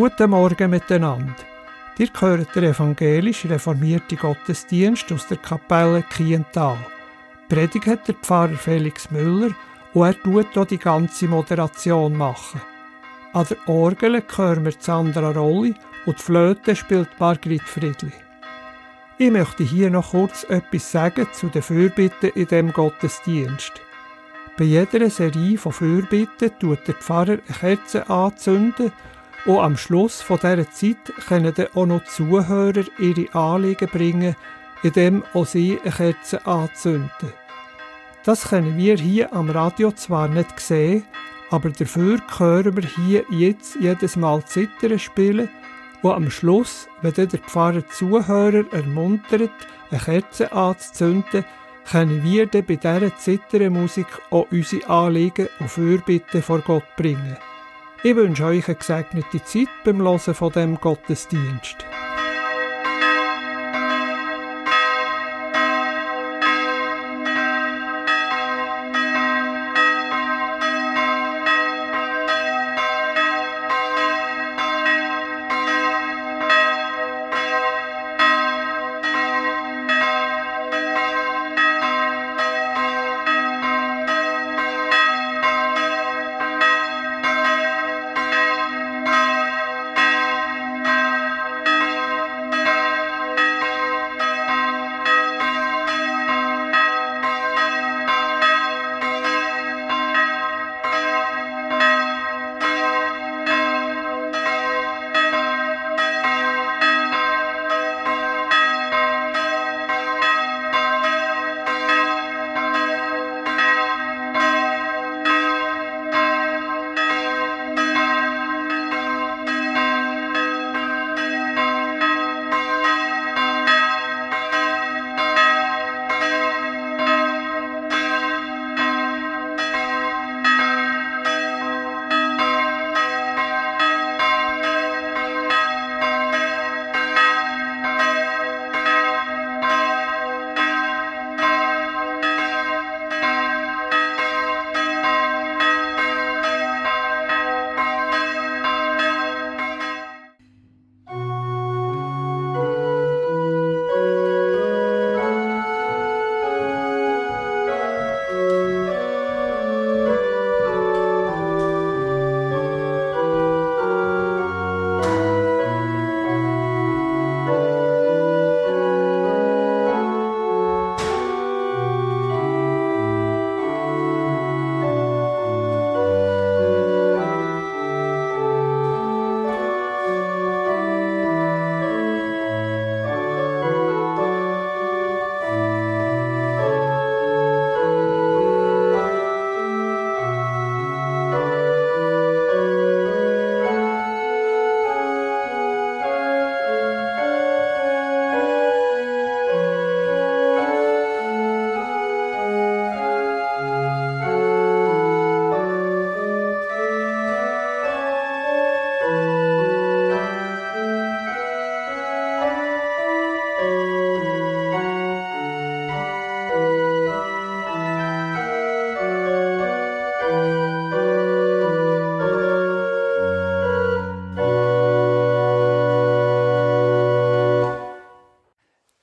Guten Morgen miteinander. Ihr hört den evangelisch reformierten Gottesdienst aus der Kapelle Kiental. Predigt hat der Pfarrer Felix Müller und er tut auch die ganze Moderation machen. An der Orgel hören wir Sandra Rolli und die Flöte spielt Margrit Friedli. Ich möchte hier noch kurz etwas sagen zu den Fürbitten in dem Gottesdienst. Bei jeder Serie von Fürbitten tut der Pfarrer eine Kerze anzünden und am Schluss von dieser Zeit können dann auch noch Zuhörer ihre Anliegen bringen, indem auch sie eine Kerze anzünden. Das können wir hier am Radio zwar nicht sehen, aber dafür hören wir hier jetzt jedes Mal Zittern spielen und am Schluss, wenn der Pfarrer Zuhörer ermuntert, eine Kerze anzuzünden, können wir dann bei dieser Zittermusik auch unsere Anliegen und Fürbitten vor Gott bringen. Ich wünsche euch eine gesegnete Zeit beim Hören von dem Gottesdienst.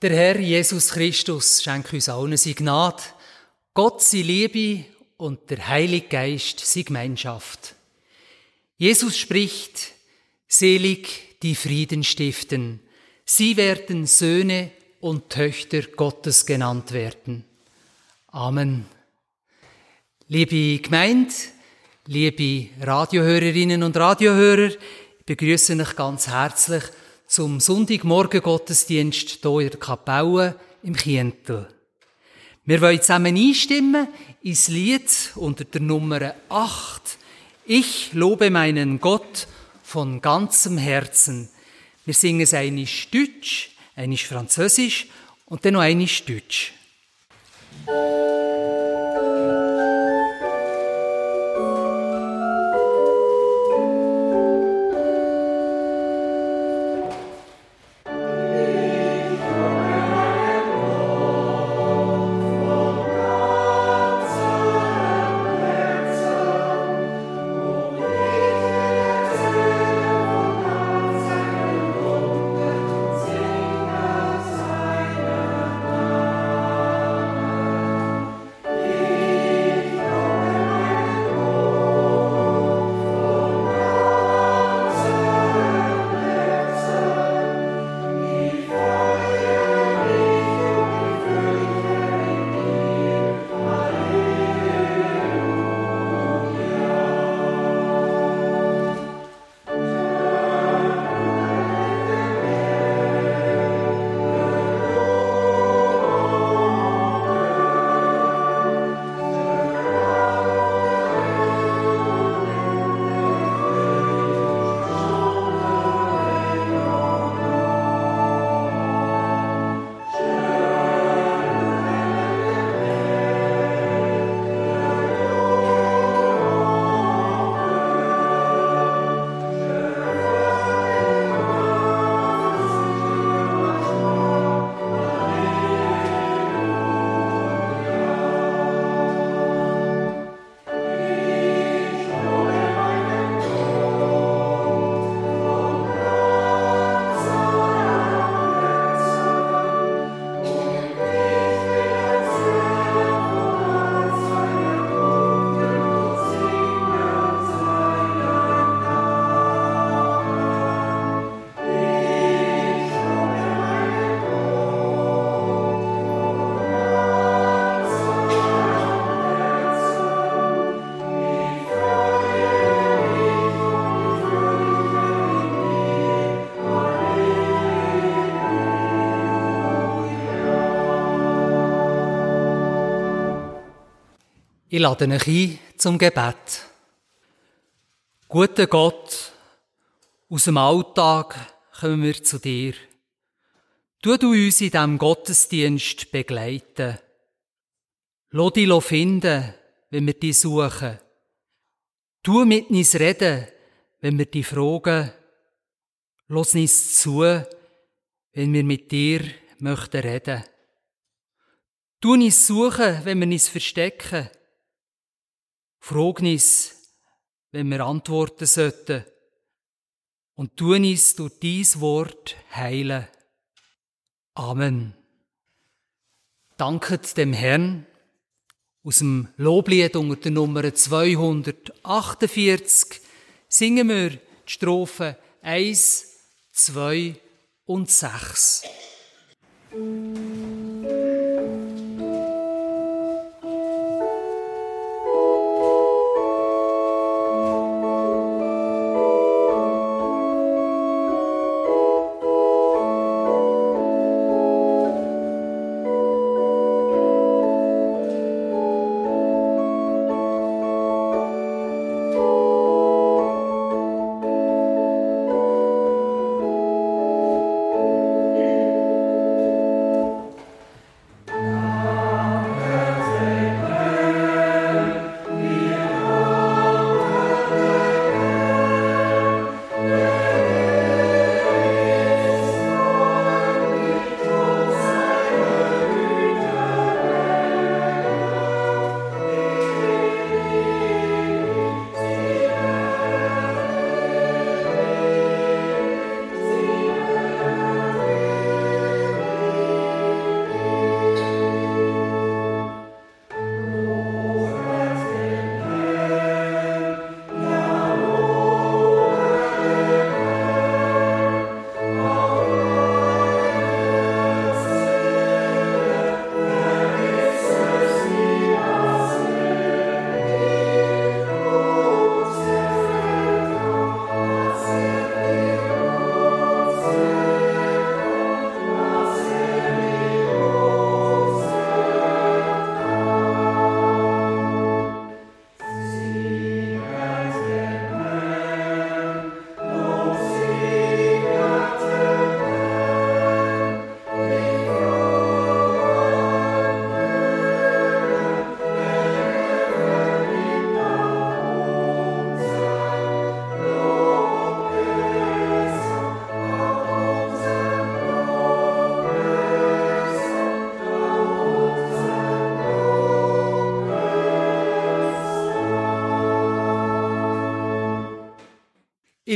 Der Herr Jesus Christus schenkt uns allen seine Gnade, Gott seine Liebe und der Heilige Geist seine Gemeinschaft. Jesus spricht, selig die Frieden stiften, sie werden Söhne und Töchter Gottes genannt werden. Amen. Liebe Gemeinde, liebe Radiohörerinnen und Radiohörer, ich begrüße euch ganz herzlich zum Sonntagmorgen-Gottesdienst hier in der Kapelle im Kientel. Wir wollen zusammen einstimmen ins Lied unter der Nummer 8. Ich lobe meinen Gott von ganzem Herzen. Wir singen es einisch Deutsch, einisch Französisch und dann noch einisch Deutsch. Ich lade euch ein zum Gebet. Guter Gott, aus dem Alltag kommen wir zu dir. Du du uns in diesem Gottesdienst begleiten. Lass dich finden, wenn wir dich suchen. Tu mit uns reden, wenn wir dich fragen. Lass uns zu, wenn wir mit dir möchten reden. Tu uns suchen, wenn wir uns verstecken. Frag uns, wenn wir antworten sollten. Und tu uns durch dies Wort heilen. Amen. Danket dem Herrn aus dem Loblied unter der Nummer 248 singen wir die Strophen 1, 2 und 6.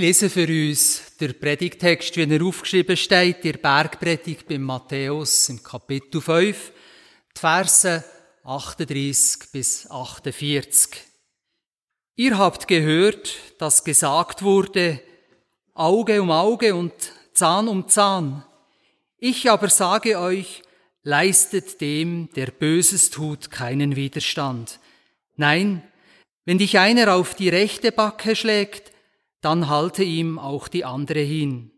Ich lese für uns der Predigtext, wie er aufgeschrieben steht, der Bergpredigt beim Matthäus im Kapitel 5, die Verse 38 bis 48. Ihr habt gehört, dass gesagt wurde, Auge um Auge und Zahn um Zahn. Ich aber sage euch, leistet dem, der Böses tut, keinen Widerstand. Nein, wenn dich einer auf die rechte Backe schlägt, dann halte ihm auch die andere hin.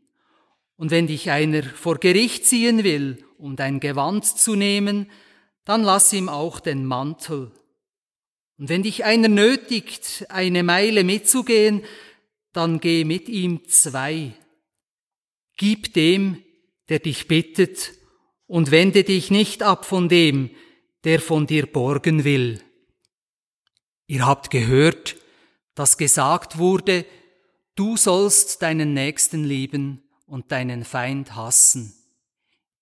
Und wenn dich einer vor Gericht ziehen will, um dein Gewand zu nehmen, dann lass ihm auch den Mantel. Und wenn dich einer nötigt, eine Meile mitzugehen, dann geh mit ihm zwei. Gib dem, der dich bittet, und wende dich nicht ab von dem, der von dir borgen will. Ihr habt gehört, dass gesagt wurde, Du sollst deinen Nächsten lieben und deinen Feind hassen.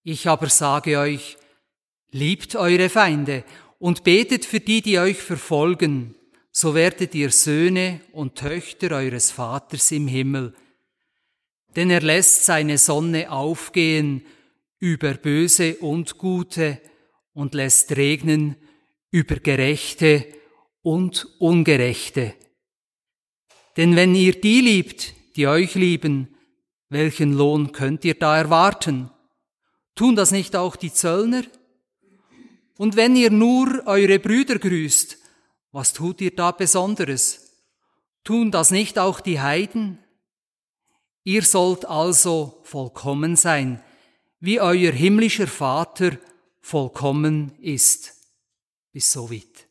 Ich aber sage euch, liebt eure Feinde und betet für die, die euch verfolgen, so werdet ihr Söhne und Töchter eures Vaters im Himmel. Denn er lässt seine Sonne aufgehen über Böse und Gute und lässt regnen über Gerechte und Ungerechte. Denn wenn ihr die liebt, die euch lieben, welchen Lohn könnt ihr da erwarten? Tun das nicht auch die Zöllner? Und wenn ihr nur eure Brüder grüßt, was tut ihr da Besonderes? Tun das nicht auch die Heiden? Ihr sollt also vollkommen sein, wie euer himmlischer Vater vollkommen ist. Bis so weit.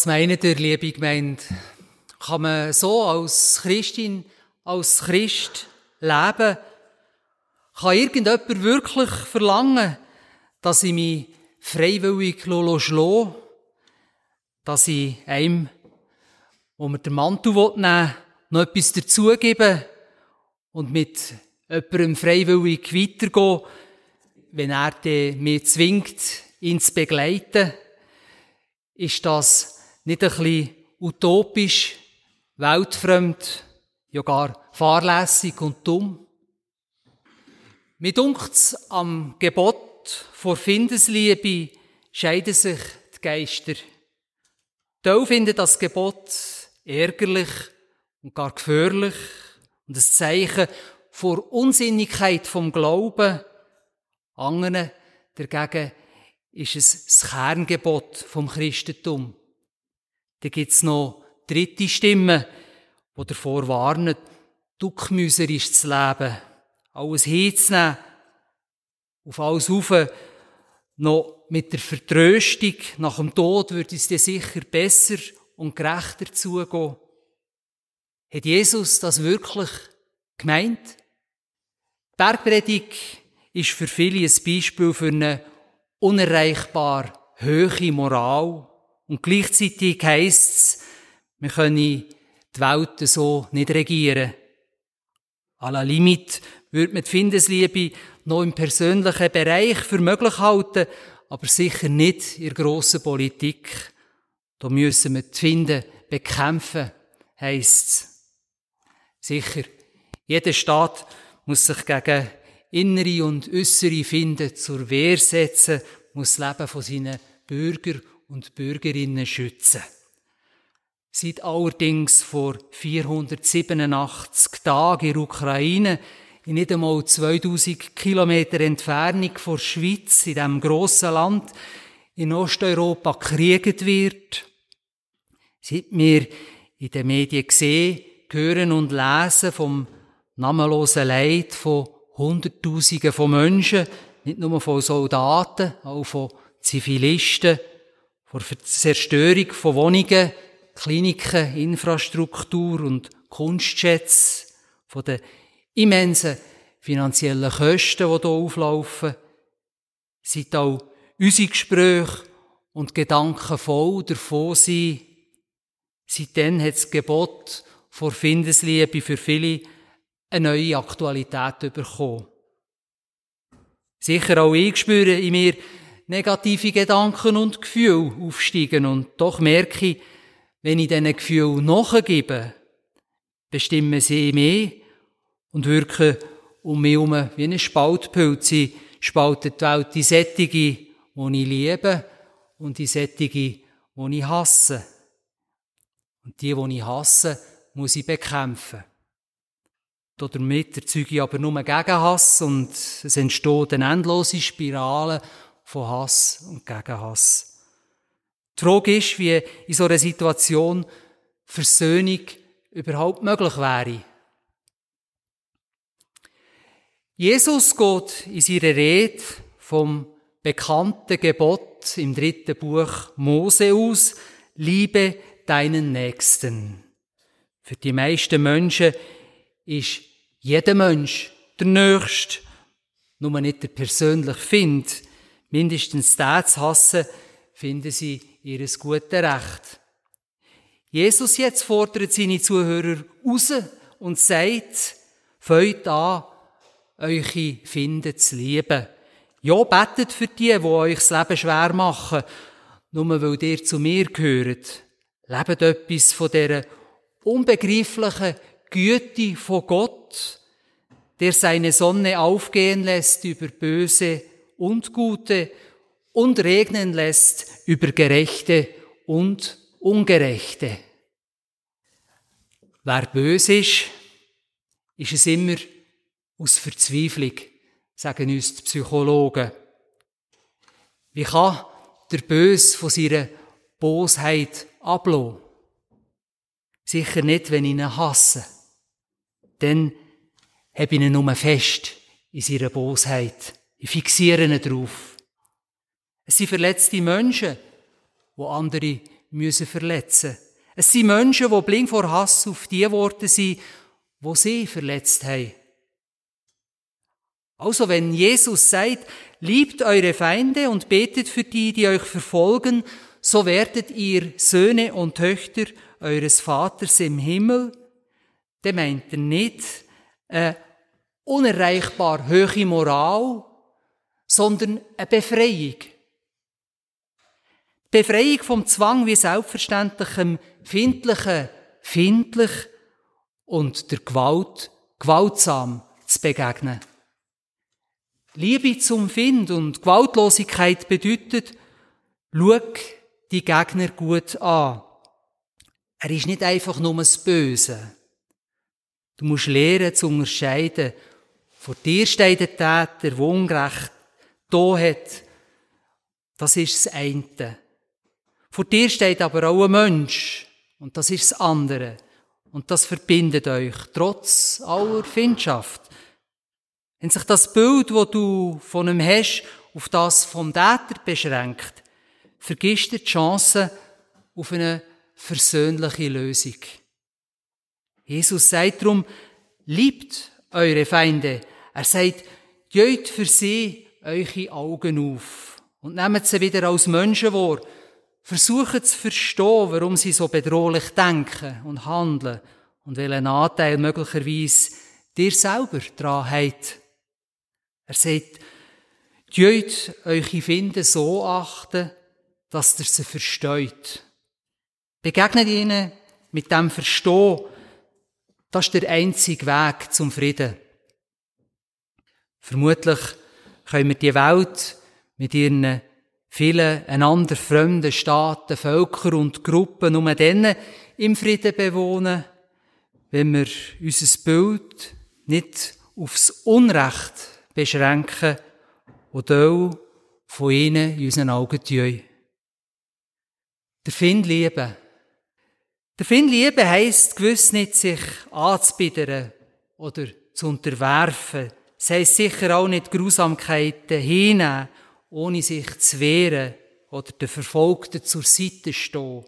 Was meint ihr, liebe Gemeinde? Kann man so als Christin, als Christ leben? Kann irgendjemand wirklich verlangen, dass ich mich freiwillig schlagen dass ich einem, wo mir den Mantel nehmen will, noch etwas dazugeben und mit jemandem freiwillig weitergehen, wenn er mich zwingt, ihn zu begleiten? Ist das nicht ein bisschen utopisch, weltfremd, ja gar fahrlässig und dumm? Mir dunkt's, am Gebot vor Findesliebe scheiden sich die Geister. Teil finden das Gebot ärgerlich und gar gefährlich und ein Zeichen vor Unsinnigkeit vom Glauben. Anderen dagegen ist es das Kerngebot vom Christentum. Da gibt's noch dritte Stimmen, die davor warnen, duckmüserisch zu leben, alles hinzunehmen, auf alles rauf, noch mit der Vertröstung nach dem Tod würde es dir sicher besser und gerechter zugehen. Hat Jesus das wirklich gemeint? Die Bergpredigt ist für viele ein Beispiel für eine unerreichbar hohe Moral. Und gleichzeitig heisst es, wir können die Welt so nicht regieren. À la limite würde man die Findesliebe noch im persönlichen Bereich für möglich halten, aber sicher nicht in der grossen Politik. Da müssen wir die Finden bekämpfen, heisst's. Sicher, jeder Staat muss sich gegen innere und äußere Finden zur Wehr setzen, muss das Leben von seinen Bürger und Bürgerinnen schützen. Seit allerdings vor 487 Tagen in der Ukraine in nicht einmal 2000 Kilometer Entfernung vor der Schweiz, in diesem grossen Land in Osteuropa gekriegt wird. Seit wir in den Medien sehen, hören und lesen vom namenlosen Leid von Hunderttausenden von Menschen, nicht nur von Soldaten, auch von Zivilisten, von Zerstörung von Wohnungen, Kliniken, Infrastruktur und Kunstschätze, von den immensen finanziellen Kosten, die hier auflaufen, sind auch unsere Gespräche und Gedanken voll davon sein. Seitdem hat das Gebot vor Findesliebe für viele eine neue Aktualität bekommen. Sicher auch ich spüre in mir negative Gedanken und Gefühle aufsteigen und doch merke ich, wenn ich diesen Gefühlen nachgebe, bestimmen sie mehr und wirken um mich herum wie ein Spaltpilz. Sie spalten die Welt in Sättige, die ich liebe und die Sättige, die ich hasse. Und die, die ich hasse, muss ich bekämpfen. Damit erzeuge ich aber nur Gegenhass und es entsteht eine endlose Spirale von Hass und Gegenhass. Frage ist, wie in so einer Situation Versöhnung überhaupt möglich wäre. Jesus geht in seiner Rede vom bekannten Gebot im dritten Buch Mose aus, liebe deinen Nächsten. Für die meisten Menschen ist jeder Mensch der Nächste, nur nicht der persönlich findet. Mindestens den zu hassen, finden sie ihres guten Recht. Jesus jetzt fordert seine Zuhörer raus und sagt, feucht an, eure Finden zu lieben. Ja, betet für die, die euch das Leben schwer machen, nur weil ihr zu mir gehört. Lebt etwas von dieser unbegreiflichen Güte von Gott, der seine Sonne aufgehen lässt über Böse und Gute und regnen lässt über Gerechte und Ungerechte. Wer böse ist, ist es immer aus Verzweiflung, sagen uns die Psychologen. Wie kann der Böse von seiner Bosheit ablassen? Sicher nicht, wenn ich ihn hasse. Dann habe ich ihn nur fest in seiner Bosheit. Ich fixiere ihn drauf. Es sind verletzte Menschen, die andere müssen verletzen. Es sind Menschen, die blind vor Hass auf die Worte sind, wo sie verletzt haben. Also wenn Jesus sagt, liebt eure Feinde und betet für die, die euch verfolgen, so werdet ihr Söhne und Töchter eures Vaters im Himmel, dann meint er nicht eine unerreichbar hohe Moral, sondern eine Befreiung. Befreiung vom Zwang wie selbstverständlichem Findlichen findlich und der Gewalt gewaltsam zu begegnen. Liebe zum Find und Gewaltlosigkeit bedeutet, schau die Gegner gut an. Er ist nicht einfach nur das Böse. Du musst lernen zu unterscheiden. Vor dir steht der Täter, der Ungerecht da hat. Das ist das eine. Vor dir steht aber auch ein Mensch. Und das ist das andere. Und das verbindet euch, trotz aller Findschaft. Wenn sich das Bild, wo du von ihm hast, auf das vom Täter beschränkt, vergisst du die Chance auf eine versöhnliche Lösung. Jesus sagt darum, liebt eure Feinde. Er sagt, geht für sie eure Augen auf und nehmt sie wieder als Menschen wahr. Versucht zu verstehen, warum sie so bedrohlich denken und handeln und welchen Anteil möglicherweise dir selber daran habt. Er sagt, Tut eure Finden so achten, dass ihr sie versteht. Begegnet ihnen mit dem Verstehen, das ist der einzige Weg zum Frieden. Vermutlich können wir die Welt mit ihren vielen einander fremden Staaten, Völker und Gruppen nur dann im Frieden bewohnen, wenn wir unser Bild nicht aufs Unrecht beschränken, wo Teil von ihnen in unseren Augen tun. Der Find lieben. Der Find lieben heisst gewiss nicht, sich anzubiedern oder zu unterwerfen. Es heisst sicher auch nicht Grusamkeiten hinnehmen, ohne sich zu wehren oder den Verfolgten zur Seite stehen.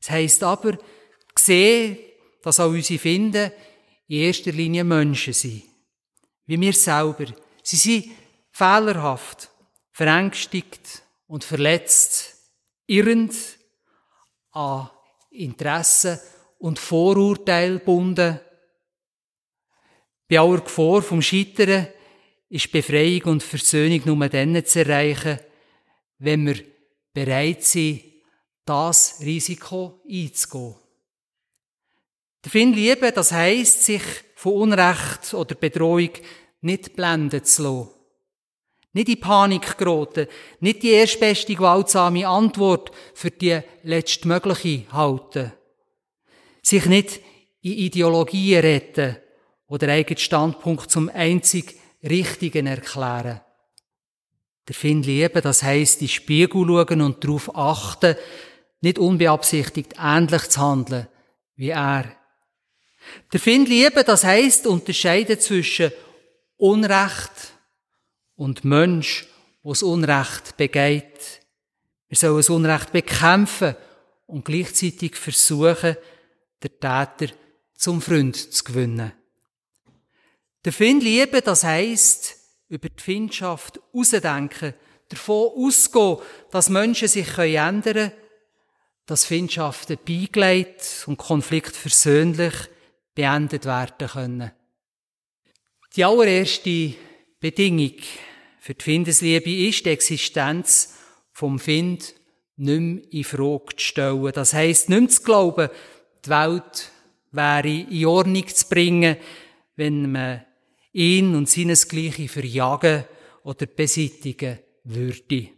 Es heisst aber, sehen, dass auch unsere Finden in erster Linie Menschen sind. Wie wir selber. Sie sind fehlerhaft, verängstigt und verletzt, irrend, an Interessen und Vorurteil gebunden. Bei aller Gefahr vom Scheitern ist Befreiung und Versöhnung nur dann zu erreichen, wenn wir bereit sind, das Risiko einzugehen. Der Finn lieben, das heisst, sich von Unrecht oder Bedrohung nicht blenden zu lassen. Nicht in Panik geraten, nicht die erstbeste gewaltsame Antwort für die letztmögliche halten. Sich nicht in Ideologien retten oder eigenen Standpunkt zum einzig Richtigen erklären. Der Finn lieben, das heisst, in den Spiegel schauen und darauf achten, nicht unbeabsichtigt ähnlich zu handeln wie er. Der Finn lieben, das heisst, unterscheiden zwischen Unrecht und Mensch, wo das Unrecht begeht. Wir sollen das Unrecht bekämpfen und gleichzeitig versuchen, den Täter zum Freund zu gewinnen. Der Finn lieben, das heisst, über die Findschaft ausdenken, davon ausgehen, dass Menschen sich ändern können, dass Findschaften beigelegt und Konflikt versöhnlich beendet werden können. Die allererste Bedingung für die Findesliebe ist die Existenz vom Find nicht mehr in Frage zu stellen. Das heisst, nicht mehr zu glauben, die Welt wäre in Ordnung zu bringen, wenn man ihn und seinesgleiche verjagen oder beseitigen würde.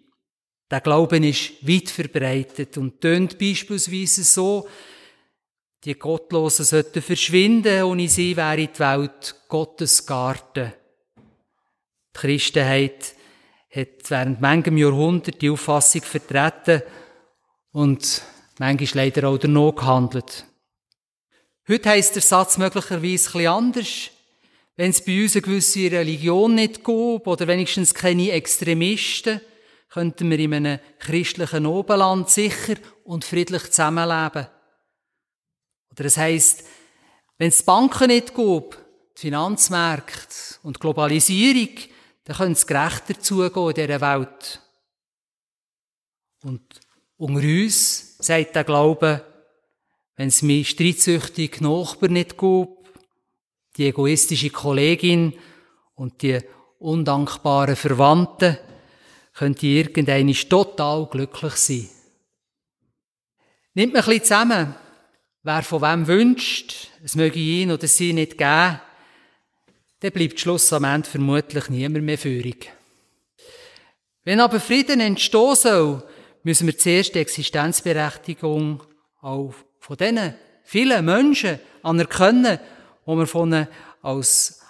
Der Glauben ist weit verbreitet und tönt beispielsweise so, die Gottlosen sollten verschwinden, ohne sie wäre die Welt Gottes Garten. Die Christenheit hat während manchem Jahrhundert die Auffassung vertreten und manchmal leider auch danach gehandelt. Heute heisst der Satz möglicherweise ein anders. Wenn es bei uns eine gewisse Religion nicht gab oder wenigstens keine Extremisten, könnten wir in einem christlichen Oberland sicher und friedlich zusammenleben. Oder es heisst, wenn es Banken nicht gäbe, die Finanzmärkte und Globalisierung, dann könnte es gerechter zugehen in dieser Welt. Und unter uns sagt der Glaube, wenn es mir streitsüchtige Nachbar nicht gäbe, die egoistische Kollegin und die undankbaren Verwandten, könnte irgendeine total glücklich sein. Nimmt man ein bisschen zusammen, wer von wem wünscht, es möge ihn oder sie nicht geben, dann bleibt Schluss am Ende vermutlich niemand mehr führig. Wenn aber Frieden entstehen soll, müssen wir zuerst die Existenzberechtigung auch von diesen vielen Menschen anerkennen, die wir von als,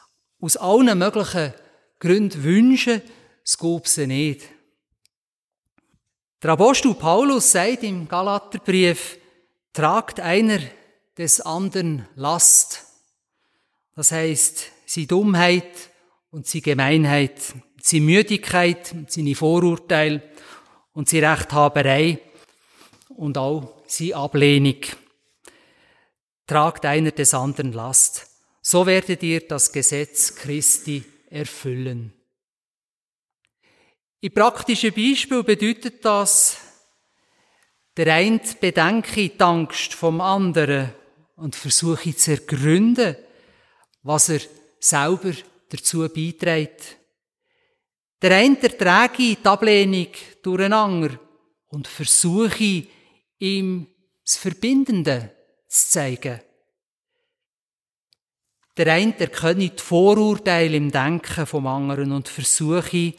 aus allen möglichen Gründen wünschen, es gäbe sie nicht. Der Apostel Paulus sagt im Galaterbrief, tragt einer des anderen Last. Das heißt, seine Dummheit und seine Gemeinheit, seine Müdigkeit, seine Vorurteile und seine Rechthaberei und auch seine Ablehnung. Tragt einer des anderen Last. So werdet ihr das Gesetz Christi erfüllen. In praktischen Beispiel bedeutet das, der eine bedenke die Angst vom anderen und versuche zu ergründen, was er selber dazu beiträgt. Der eine ertrage die Ablehnung durcheinander und versuche, ihm das Verbindende zu zeigen. Der eine erkenne die Vorurteile im Denken vom anderen und versuche,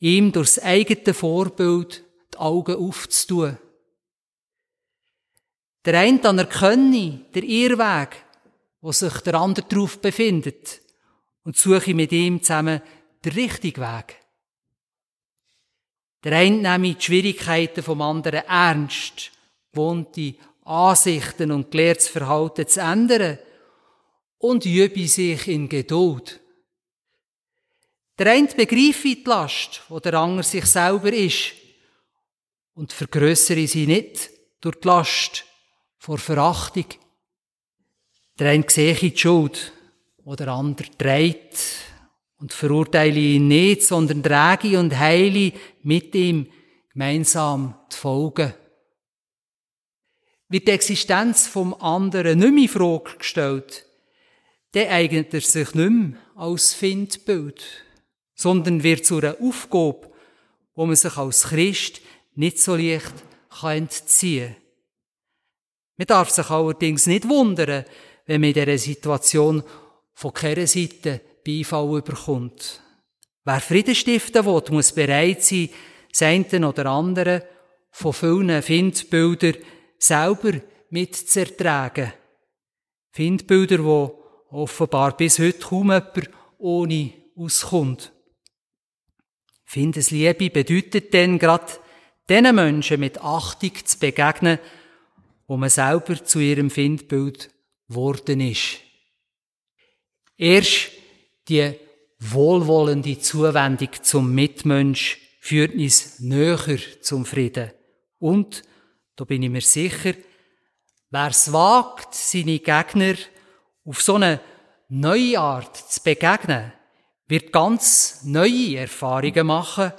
ihm durch das eigene Vorbild die Augen aufzutun. Der eine anerkenne der Irrweg, wo sich der andere darauf befindet und suche mit ihm zusammen den richtigen Weg. Der eine nehme die Schwierigkeiten vom anderen ernst, wohnte Ansichten und gelehrtes Verhalten zu ändern und übe sich in Geduld. Der eine begreife die Last, wo der andere sich selber ist, und vergrößere sie nicht durch die Last vor Verachtung. Der eine sehe die Schuld, wo der andere trägt, und verurteile ihn nicht, sondern trage und heile mit ihm gemeinsam die Folgen. Wird die Existenz vom anderen nicht mehr in Frage gestellt, dann eignet er sich nicht mehr als Findbild sondern wird zu einer Aufgabe, wo man sich als Christ nicht so leicht entziehen kann. Man darf sich allerdings nicht wundern, wenn man in dieser Situation von keiner Seite Beifall überkommt. Wer Frieden stiften will, muss bereit sein, das oder andere von vielen Findbildern selber mitzuertragen. Findbilder, die offenbar bis heute kaum jemand ohne auskommt. Findesliebe bedeutet denn gerade, diesen Menschen mit Achtung zu begegnen, wo man selber zu ihrem Findbild worden ist. Erst die wohlwollende Zuwendung zum Mitmensch führt uns näher zum Frieden. Und, da bin ich mir sicher, wer es wagt, seine Gegner auf so eine neue Art zu begegnen, wird ganz neue Erfahrungen machen,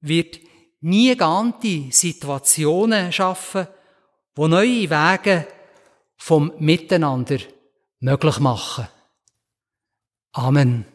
wird nie ganze Situationen schaffen, wo neue Wege vom Miteinander möglich machen. Amen.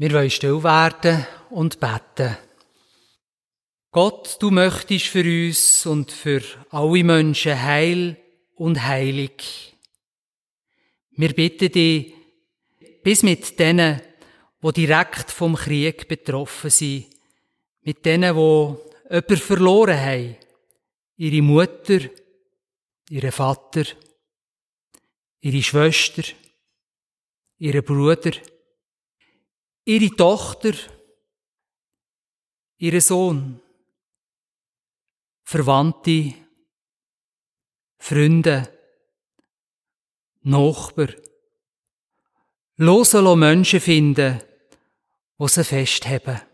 Wir wollen still werden und beten. Gott, du möchtest für uns und für alle Menschen Heil und Heilig. Wir bitten dich, bis mit denen, wo direkt vom Krieg betroffen sind, mit denen, wo jemand verloren haben, ihre Mutter, ihre Vater, ihre Schwester, ihre Bruder, ihre Tochter, ihre Sohn, Verwandte, Freunde, Nachbar. Losen Menschen finden, die sie festhaben.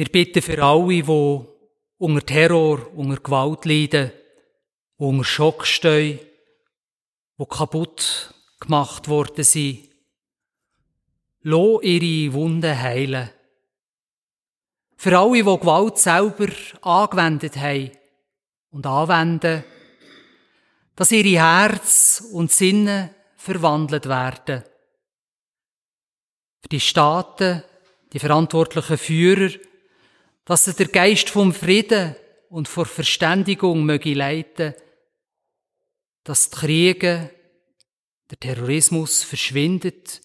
Wir bitten für alle, die unter Terror, unter Gewalt leiden, die unter Schock stehen, die kaputt gemacht worden sind. Lass ihre Wunden heilen. Für alle, die Gewalt selber angewendet haben und anwenden, dass ihre Herz und Sinne verwandelt werden. Für die Staaten, die verantwortlichen Führer, dass er der Geist vom Frieden und vor Verständigung möge leiten, dass die Kriege, der Terrorismus verschwindet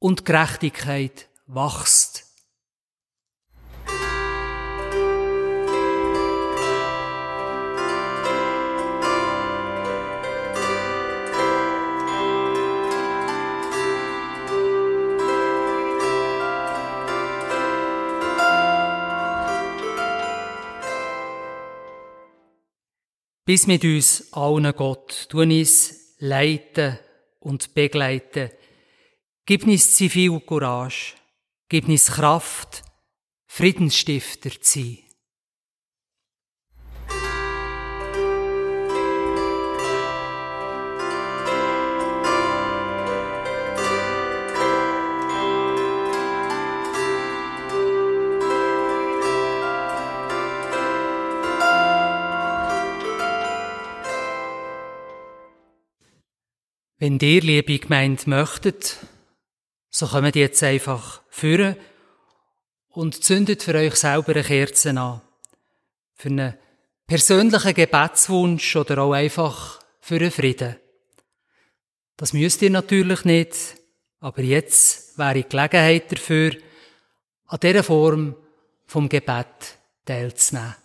und Gerechtigkeit wächst. Bis mit uns allen Gott. Tu uns leiten und begleiten. Gib uns zivil Courage. Gib uns Kraft, Friedensstifter zu sein. Wenn ihr, liebe Gemeinde, möchtet, so kommt jetzt einfach führen und zündet für euch selber eine Kerze an. Für einen persönlichen Gebetswunsch oder auch einfach für einen Frieden. Das müsst ihr natürlich nicht, aber jetzt wäre die Gelegenheit dafür, an dieser Form vom Gebet teilzunehmen.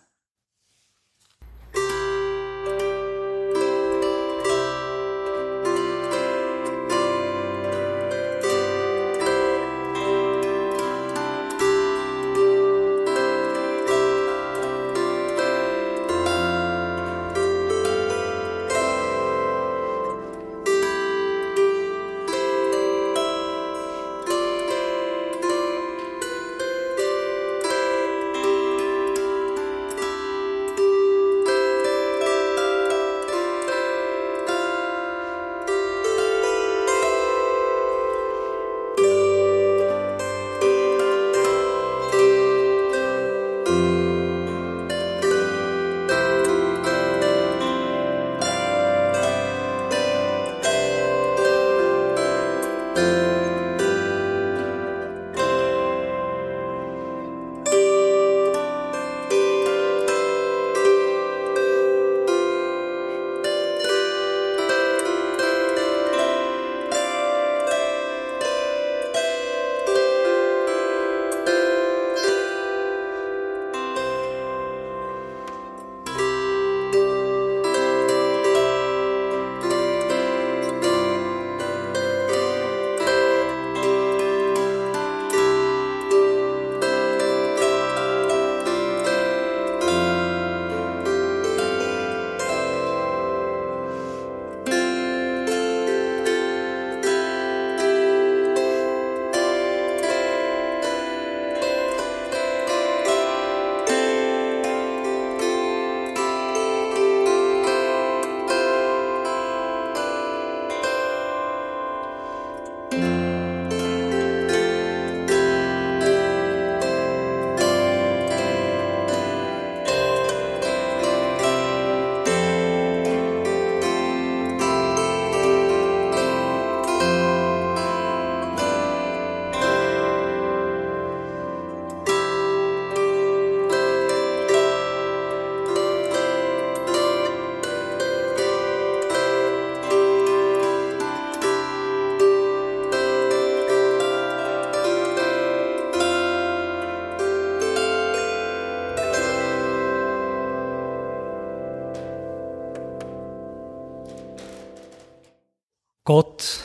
Gott,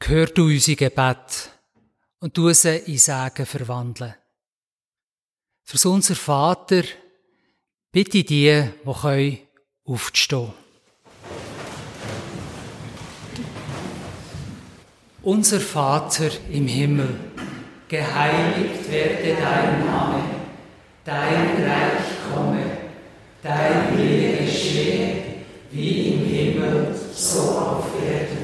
hör du unsere Gebet und du sie in Segen verwandeln. Für unser Vater bitte die, die können, aufzustehen. Unser Vater im Himmel, geheiligt werde dein Name, dein Reich komme, dein Wille geschehe, wie im Himmel, so auf Erden.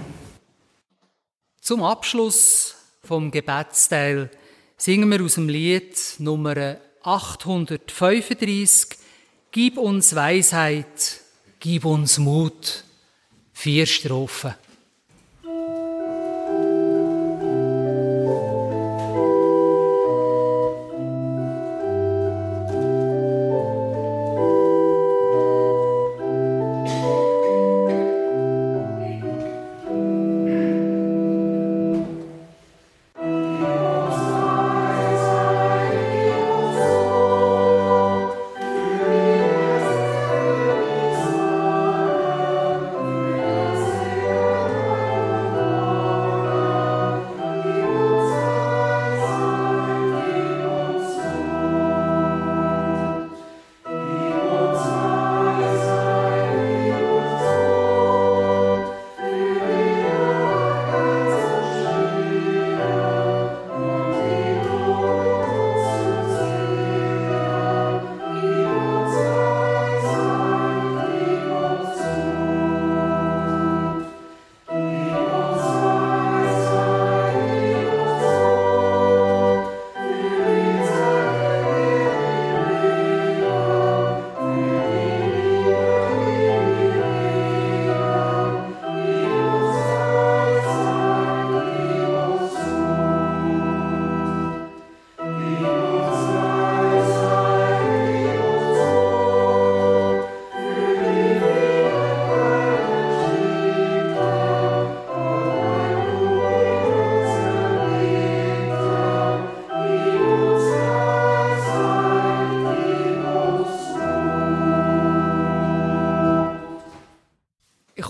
Zum Abschluss vom Gebetsteil singen wir aus dem Lied Nummer 835 Gib uns Weisheit, gib uns Mut. Vier Strophen.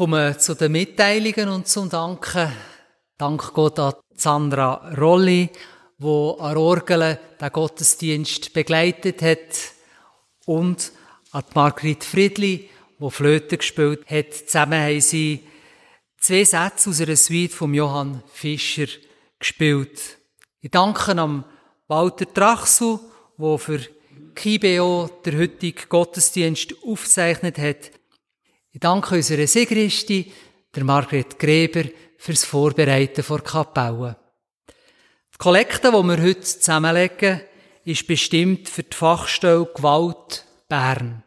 Komme zu den Mitteilungen und zum Danken. Dank Gott an Sandra Rolli, wo an Orgel den Gottesdienst begleitet hat und an Margrit Friedli, wo Flöte gespielt hat. Zusammen haben sie zwei Sätze aus einer Suite von Johann Fischer gespielt. Ich danke am Walter Trachsu, wo für KIBO der heutige Gottesdienst aufgezeichnet hat. Ich danke unserer Sigristi, der Margret Greber, fürs Vorbereiten vor Kapelle. Die Kollekte, die wir heute zusammenlegen, ist bestimmt für die Fachstelle Gewalt Bern.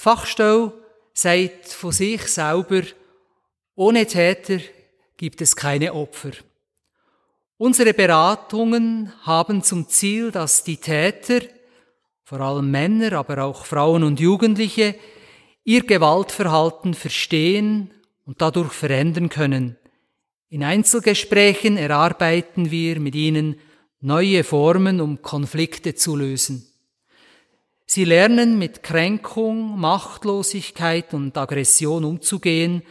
Die Fachstelle sagt von sich selber, ohne Täter gibt es keine Opfer. Unsere Beratungen haben zum Ziel, dass die Täter, vor allem Männer, aber auch Frauen und Jugendliche, ihr Gewaltverhalten verstehen und dadurch verändern können. In Einzelgesprächen erarbeiten wir mit ihnen neue Formen, um Konflikte zu lösen. Sie lernen mit Kränkung, Machtlosigkeit und Aggression umzugehen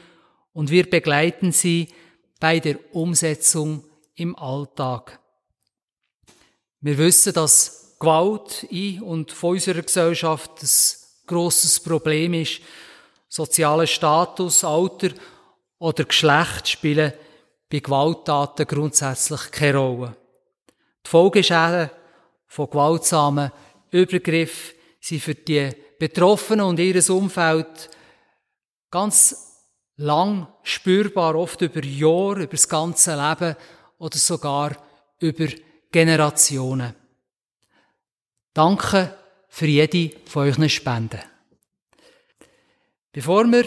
und wir begleiten sie bei der Umsetzung im Alltag. Wir wissen, dass Gewalt in und von unserer Gesellschaft das grosses Problem ist. Sozialer Status, Alter oder Geschlecht spielen bei Gewalttaten grundsätzlich keine Rolle. Die Folgeschäden von gewaltsamen Übergriffen sind für die Betroffenen und ihr Umfeld ganz lang spürbar, oft über Jahre, über das ganze Leben oder sogar über Generationen. Danke für jede von euren Spenden. Bevor wir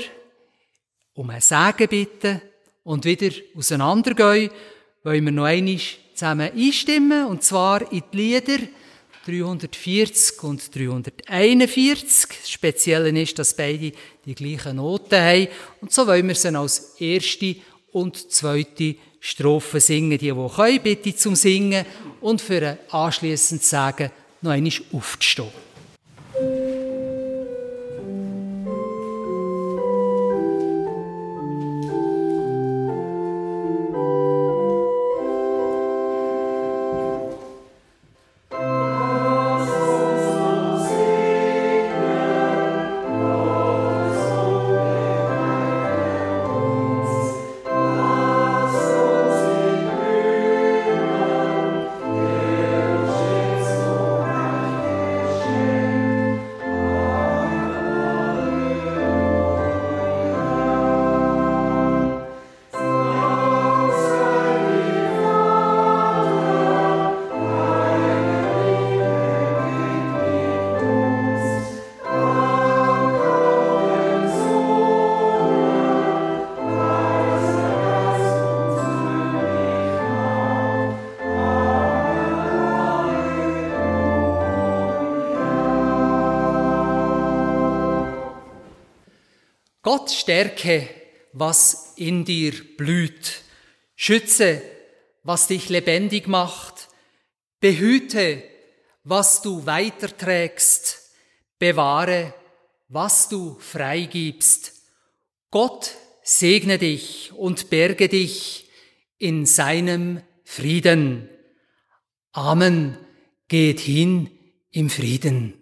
um ein Segen bitten und wieder auseinandergehen, wollen wir noch einmal zusammen einstimmen, und zwar in die Lieder 340 und 341. Das Spezielle ist, dass beide die gleichen Noten haben. Und so wollen wir sie als erste und zweite Strophe singen. Die, die können, bitte zum Singen und für anschliessend sagen, noch einmal aufzustehen. Gott stärke, was in dir blüht. Schütze, was dich lebendig macht. Behüte, was du weiterträgst. Bewahre, was du freigibst. Gott segne dich und berge dich in seinem Frieden. Amen. Geht hin im Frieden.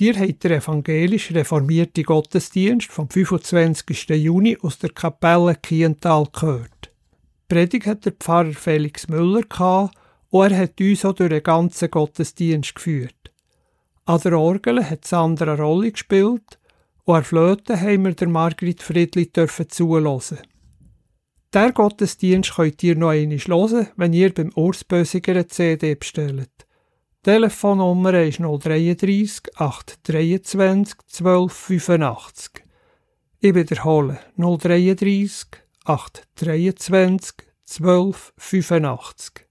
Dir habt der evangelisch reformierte Gottesdienst vom 25. Juni aus der Kapelle Kiental gehört. Predigt hat der Pfarrer Felix Müller gehabt, und er hat uns auch durch den ganzen Gottesdienst geführt. An der Orgel hat Sandra Rolle gespielt und an Flöte haben wir der Margrit Friedli dürfen zulassen. Der Gottesdienst könnt ihr noch einmal hören, wenn ihr beim Urs Bösiger eine CD bestellt. Telefonnummer ist 033 823 1285. Ich wiederhole 033 823 1285.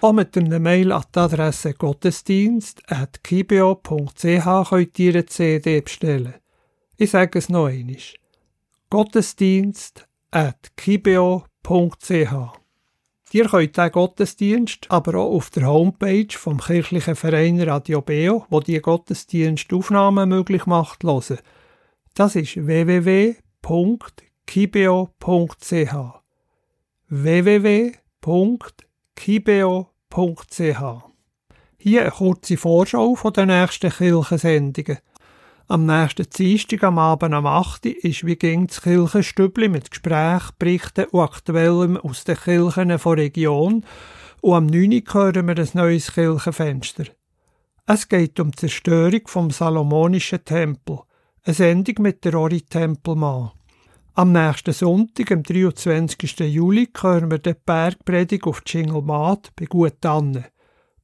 Auch mit einer Mail an die Adresse gottesdienst.kibio.ch könnt ihr eine CD bestellen. Ich sage es noch einmal. gottesdienst.kibio.ch Ihr könnt den Gottesdienst aber auch auf der Homepage vom kirchlichen Verein Radio Beo, wo die Gottesdienstaufnahmen möglich macht, hören. Das ist www.kibeo.ch www.kibeo.ch Hier eine kurze Vorschau von den nächsten Kirchensendungen. Am nächsten Dienstag am Abend am 8. ist wie ging das Kirchenstübli mit Gesprächen, Berichten und Aktuellem aus den Kirchen der Region und am 9. hören wir ein neues Kirchenfenster. Es geht um die Zerstörung vom Salomonischen Tempel, eine Sendung mit der Ori Tempelmann. Am nächsten Sonntag, am 23. Juli, hören wir den Bergpredigt auf Tschingelmaat bei Gut Anne.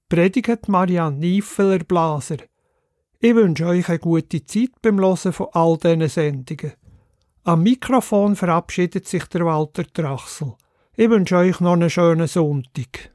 Predigt Marianne Niefeler Blaser. Ich wünsche euch eine gute Zeit beim Hören von all diesen Sendungen. Am Mikrofon verabschiedet sich der Walter Drachsel. Ich wünsche euch noch einen schönen Sonntag.